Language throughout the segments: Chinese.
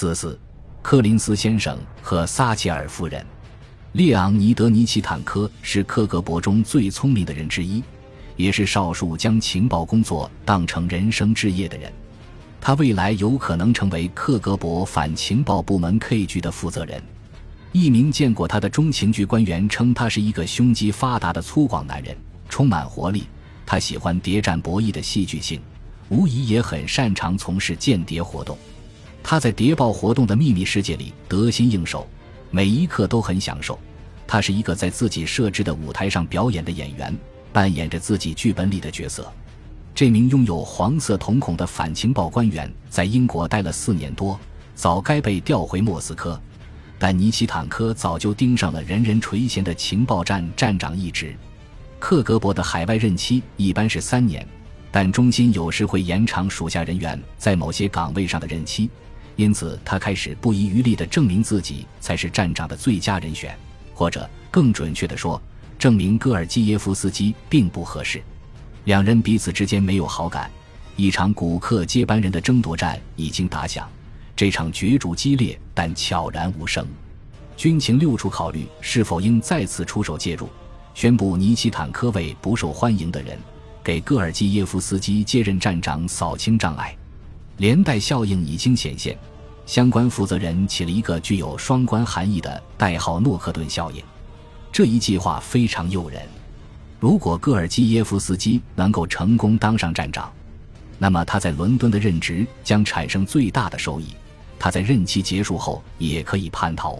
四四，柯林斯先生和撒切尔夫人。列昂尼德·尼奇坦科是克格勃中最聪明的人之一，也是少数将情报工作当成人生置业的人。他未来有可能成为克格勃反情报部门 K 局的负责人。一名见过他的中情局官员称，他是一个胸肌发达的粗犷男人，充满活力。他喜欢谍战博弈的戏剧性，无疑也很擅长从事间谍活动。他在谍报活动的秘密世界里得心应手，每一刻都很享受。他是一个在自己设置的舞台上表演的演员，扮演着自己剧本里的角色。这名拥有黄色瞳孔的反情报官员在英国待了四年多，早该被调回莫斯科，但尼奇坦科早就盯上了人人垂涎的情报站站长一职。克格勃的海外任期一般是三年，但中心有时会延长属下人员在某些岗位上的任期。因此，他开始不遗余力地证明自己才是站长的最佳人选，或者更准确地说，证明戈尔基耶夫斯基并不合适。两人彼此之间没有好感，一场古克接班人的争夺战已经打响。这场角逐激烈，但悄然无声。军情六处考虑是否应再次出手介入，宣布尼奇坦科为不受欢迎的人，给戈尔基耶夫斯基接任站长扫清障碍。连带效应已经显现，相关负责人起了一个具有双关含义的代号“诺克顿效应”。这一计划非常诱人。如果戈尔基耶夫斯基能够成功当上站长，那么他在伦敦的任职将产生最大的收益。他在任期结束后也可以叛逃。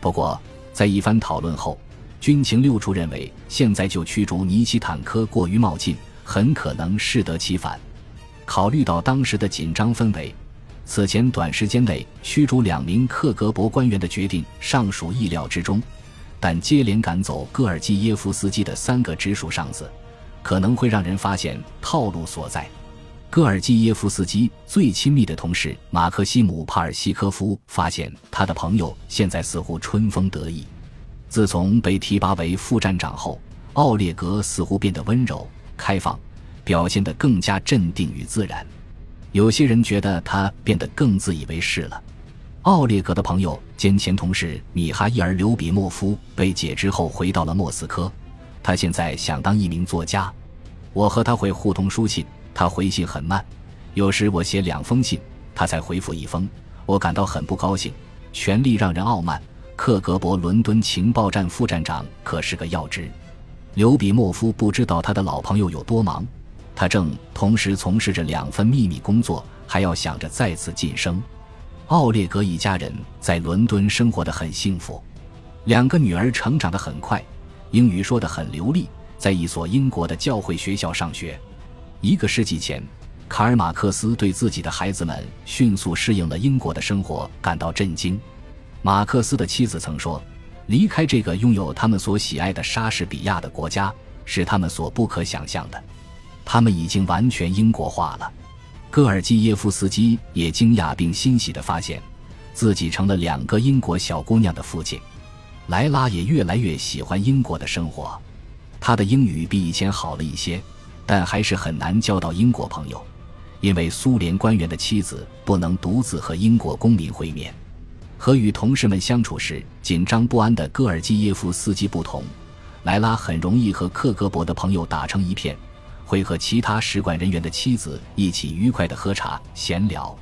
不过，在一番讨论后，军情六处认为现在就驱逐尼奇坦科过于冒进，很可能适得其反。考虑到当时的紧张氛围，此前短时间内驱逐两名克格勃官员的决定尚属意料之中，但接连赶走戈尔基耶夫斯基的三个直属上司，可能会让人发现套路所在。戈尔基耶夫斯基最亲密的同事马克西姆·帕尔西科夫发现，他的朋友现在似乎春风得意。自从被提拔为副站长后，奥列格似乎变得温柔、开放。表现得更加镇定与自然，有些人觉得他变得更自以为是了。奥列格的朋友兼前同事米哈伊尔·刘比莫夫被解职后回到了莫斯科，他现在想当一名作家。我和他会互通书信，他回信很慢，有时我写两封信，他才回复一封，我感到很不高兴。权力让人傲慢，克格勃伦敦情报站副站长可是个要职。刘比莫夫不知道他的老朋友有多忙。他正同时从事着两份秘密工作，还要想着再次晋升。奥列格一家人在伦敦生活的很幸福，两个女儿成长得很快，英语说得很流利，在一所英国的教会学校上学。一个世纪前，卡尔马克思对自己的孩子们迅速适应了英国的生活感到震惊。马克思的妻子曾说：“离开这个拥有他们所喜爱的莎士比亚的国家，是他们所不可想象的。”他们已经完全英国化了。戈尔基耶夫斯基也惊讶并欣喜地发现，自己成了两个英国小姑娘的父亲。莱拉也越来越喜欢英国的生活。他的英语比以前好了一些，但还是很难交到英国朋友，因为苏联官员的妻子不能独自和英国公民会面。和与同事们相处时紧张不安的戈尔基耶夫斯基不同，莱拉很容易和克格勃的朋友打成一片。会和其他使馆人员的妻子一起愉快的喝茶闲聊。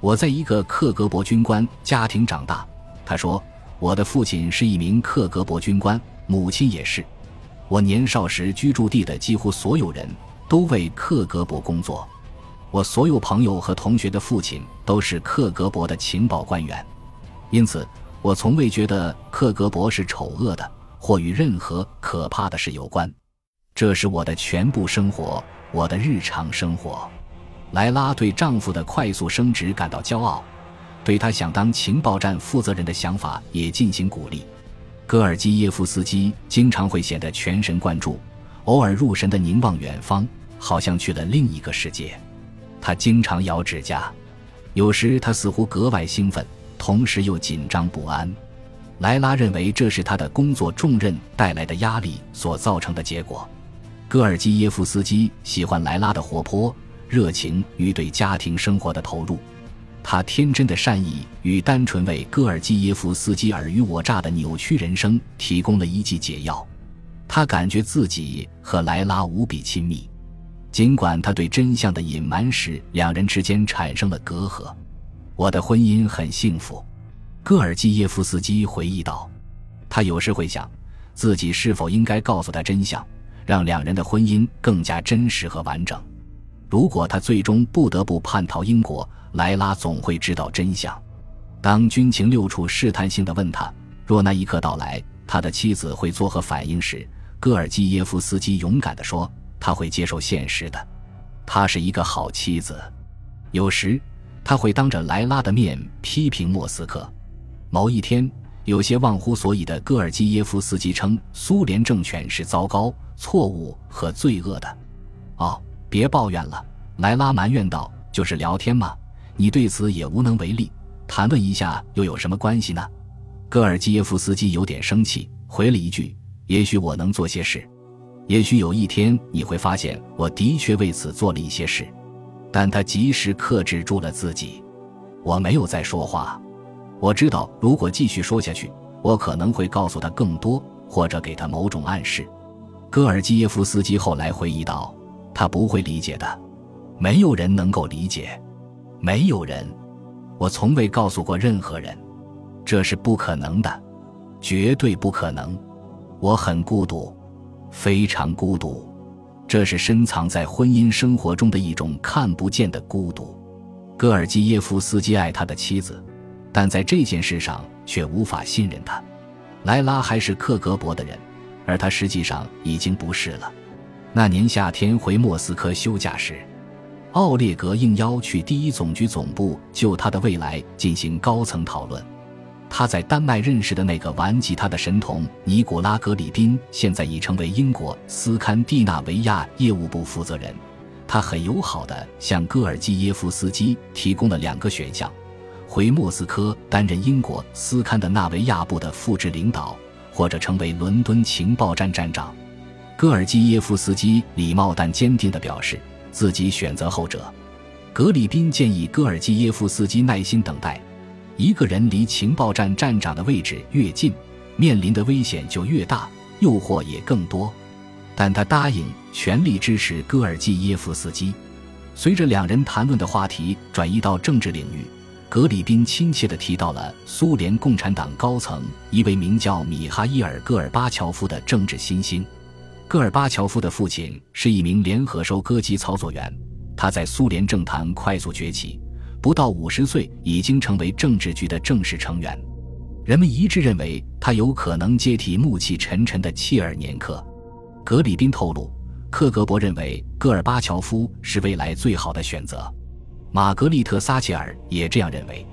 我在一个克格勃军官家庭长大，他说，我的父亲是一名克格勃军官，母亲也是。我年少时居住地的几乎所有人都为克格勃工作。我所有朋友和同学的父亲都是克格勃的情报官员，因此我从未觉得克格勃是丑恶的或与任何可怕的事有关。这是我的全部生活，我的日常生活。莱拉对丈夫的快速升职感到骄傲，对他想当情报站负责人的想法也进行鼓励。戈尔基耶夫斯基经常会显得全神贯注，偶尔入神的凝望远方，好像去了另一个世界。他经常咬指甲，有时他似乎格外兴奋，同时又紧张不安。莱拉认为这是他的工作重任带来的压力所造成的结果。戈尔基耶夫斯基喜欢莱拉的活泼、热情与对家庭生活的投入。他天真的善意与单纯为戈尔基耶夫斯基尔虞我诈的扭曲人生提供了一剂解药。他感觉自己和莱拉无比亲密，尽管他对真相的隐瞒使两人之间产生了隔阂。我的婚姻很幸福，戈尔基耶夫斯基回忆道。他有时会想，自己是否应该告诉他真相，让两人的婚姻更加真实和完整。如果他最终不得不叛逃英国，莱拉总会知道真相。当军情六处试探性地问他，若那一刻到来，他的妻子会作何反应时，戈尔基耶夫斯基勇敢地说：“他会接受现实的，她是一个好妻子。有时他会当着莱拉的面批评莫斯科。”某一天，有些忘乎所以的戈尔基耶夫斯基称苏联政权是糟糕、错误和罪恶的。哦，别抱怨了，莱拉埋怨道：“就是聊天嘛。”你对此也无能为力，谈论一下又有什么关系呢？戈尔基耶夫斯基有点生气，回了一句：“也许我能做些事，也许有一天你会发现我的确为此做了一些事。”但他及时克制住了自己。我没有再说话。我知道，如果继续说下去，我可能会告诉他更多，或者给他某种暗示。戈尔基耶夫斯基后来回忆道：“他不会理解的，没有人能够理解。”没有人，我从未告诉过任何人，这是不可能的，绝对不可能。我很孤独，非常孤独，这是深藏在婚姻生活中的一种看不见的孤独。戈尔基耶夫斯基爱他的妻子，但在这件事上却无法信任他。莱拉还是克格勃的人，而他实际上已经不是了。那年夏天回莫斯科休假时。奥列格应邀去第一总局总部就他的未来进行高层讨论。他在丹麦认识的那个玩吉他的神童尼古拉·格里宾，现在已成为英国斯堪的纳维亚业务部负责人。他很友好地向戈尔基耶夫斯基提供了两个选项：回莫斯科担任英国斯堪的纳维亚部的副职领导，或者成为伦敦情报站站长。戈尔基耶夫斯基礼貌但坚定地表示。自己选择后者，格里宾建议戈尔基耶夫斯基耐心等待。一个人离情报站站长的位置越近，面临的危险就越大，诱惑也更多。但他答应全力支持戈尔基耶夫斯基。随着两人谈论的话题转移到政治领域，格里宾亲切地提到了苏联共产党高层一位名叫米哈伊尔·戈尔巴乔夫的政治新星。戈尔巴乔夫的父亲是一名联合收割机操作员，他在苏联政坛快速崛起，不到五十岁已经成为政治局的正式成员。人们一致认为他有可能接替暮气沉沉的切尔年科。格里宾透露，克格勃认为戈尔巴乔夫是未来最好的选择。玛格丽特·撒切尔也这样认为，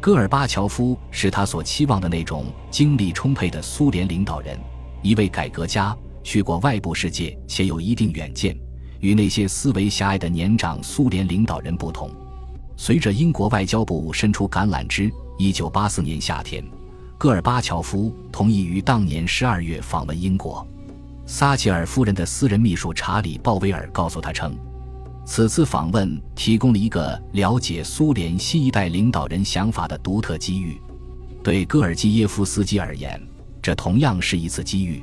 戈尔巴乔夫是他所期望的那种精力充沛的苏联领导人，一位改革家。去过外部世界且有一定远见，与那些思维狭隘的年长苏联领导人不同。随着英国外交部伸出橄榄枝，一九八四年夏天，戈尔巴乔夫同意于当年十二月访问英国。撒切尔夫人的私人秘书查理·鲍威尔告诉他称，此次访问提供了一个了解苏联新一代领导人想法的独特机遇。对戈尔基耶夫斯基而言，这同样是一次机遇。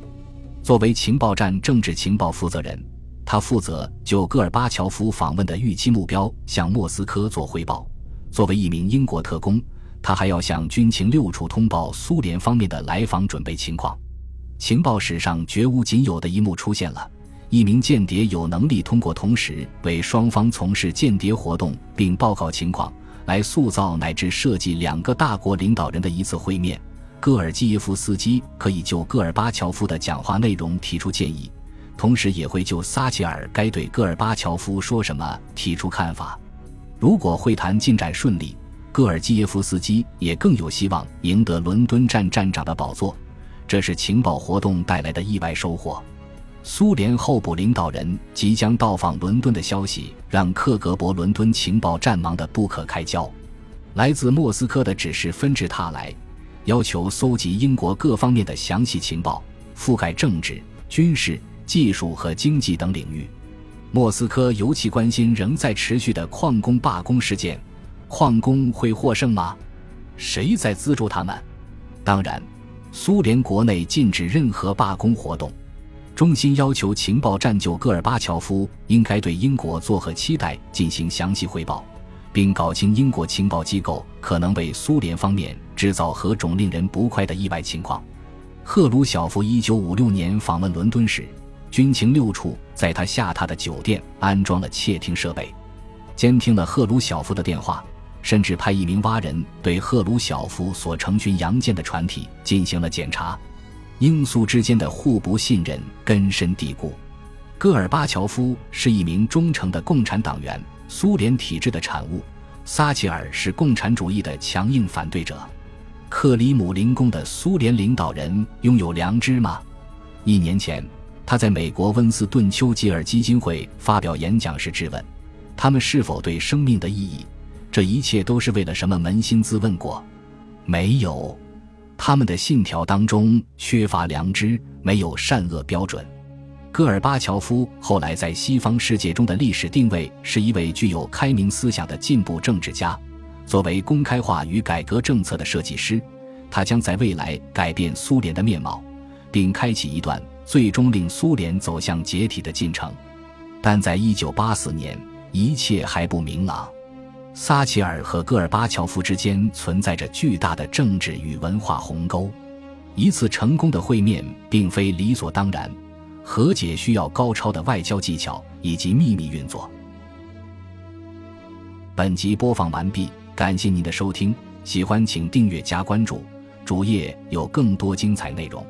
作为情报站政治情报负责人，他负责就戈尔巴乔夫访问的预期目标向莫斯科做汇报。作为一名英国特工，他还要向军情六处通报苏联方面的来访准备情况。情报史上绝无仅有的一幕出现了：一名间谍有能力通过同时为双方从事间谍活动并报告情况，来塑造乃至设计两个大国领导人的一次会面。戈尔基耶夫斯基可以就戈尔巴乔夫的讲话内容提出建议，同时也会就撒切尔该对戈尔巴乔夫说什么提出看法。如果会谈进展顺利，戈尔基耶夫斯基也更有希望赢得伦敦站站长的宝座。这是情报活动带来的意外收获。苏联候补领导人即将到访伦敦的消息让克格勃伦敦情报站忙得不可开交，来自莫斯科的指示纷至沓来。要求搜集英国各方面的详细情报，覆盖政治、军事、技术和经济等领域。莫斯科尤其关心仍在持续的矿工罢工事件。矿工会获胜吗？谁在资助他们？当然，苏联国内禁止任何罢工活动。中心要求情报战就戈尔巴乔夫应该对英国作何期待进行详细汇报，并搞清英国情报机构可能为苏联方面制造何种令人不快的意外情况。赫鲁晓夫1956年访问伦敦时，军情六处在他下榻的酒店安装了窃听设备，监听了赫鲁晓夫的电话，甚至派一名蛙人对赫鲁晓夫所乘军洋舰的船体进行了检查。英苏之间的互不信任根深蒂固。戈尔巴乔夫是一名忠诚的共产党员，苏联体制的产物；撒切尔是共产主义的强硬反对者。克里姆林宫的苏联领导人拥有良知吗？一年前，他在美国温斯顿丘吉尔基金会发表演讲时质问：他们是否对生命的意义？这一切都是为了什么？扪心自问过，没有。他们的信条当中缺乏良知，没有善恶标准。戈尔巴乔夫后来在西方世界中的历史定位是一位具有开明思想的进步政治家。作为公开化与改革政策的设计师，他将在未来改变苏联的面貌，并开启一段最终令苏联走向解体的进程。但在一九八四年，一切还不明朗。撒切尔和戈尔巴乔夫之间存在着巨大的政治与文化鸿沟，一次成功的会面并非理所当然，和解需要高超的外交技巧以及秘密运作。本集播放完毕，感谢您的收听，喜欢请订阅加关注，主页有更多精彩内容。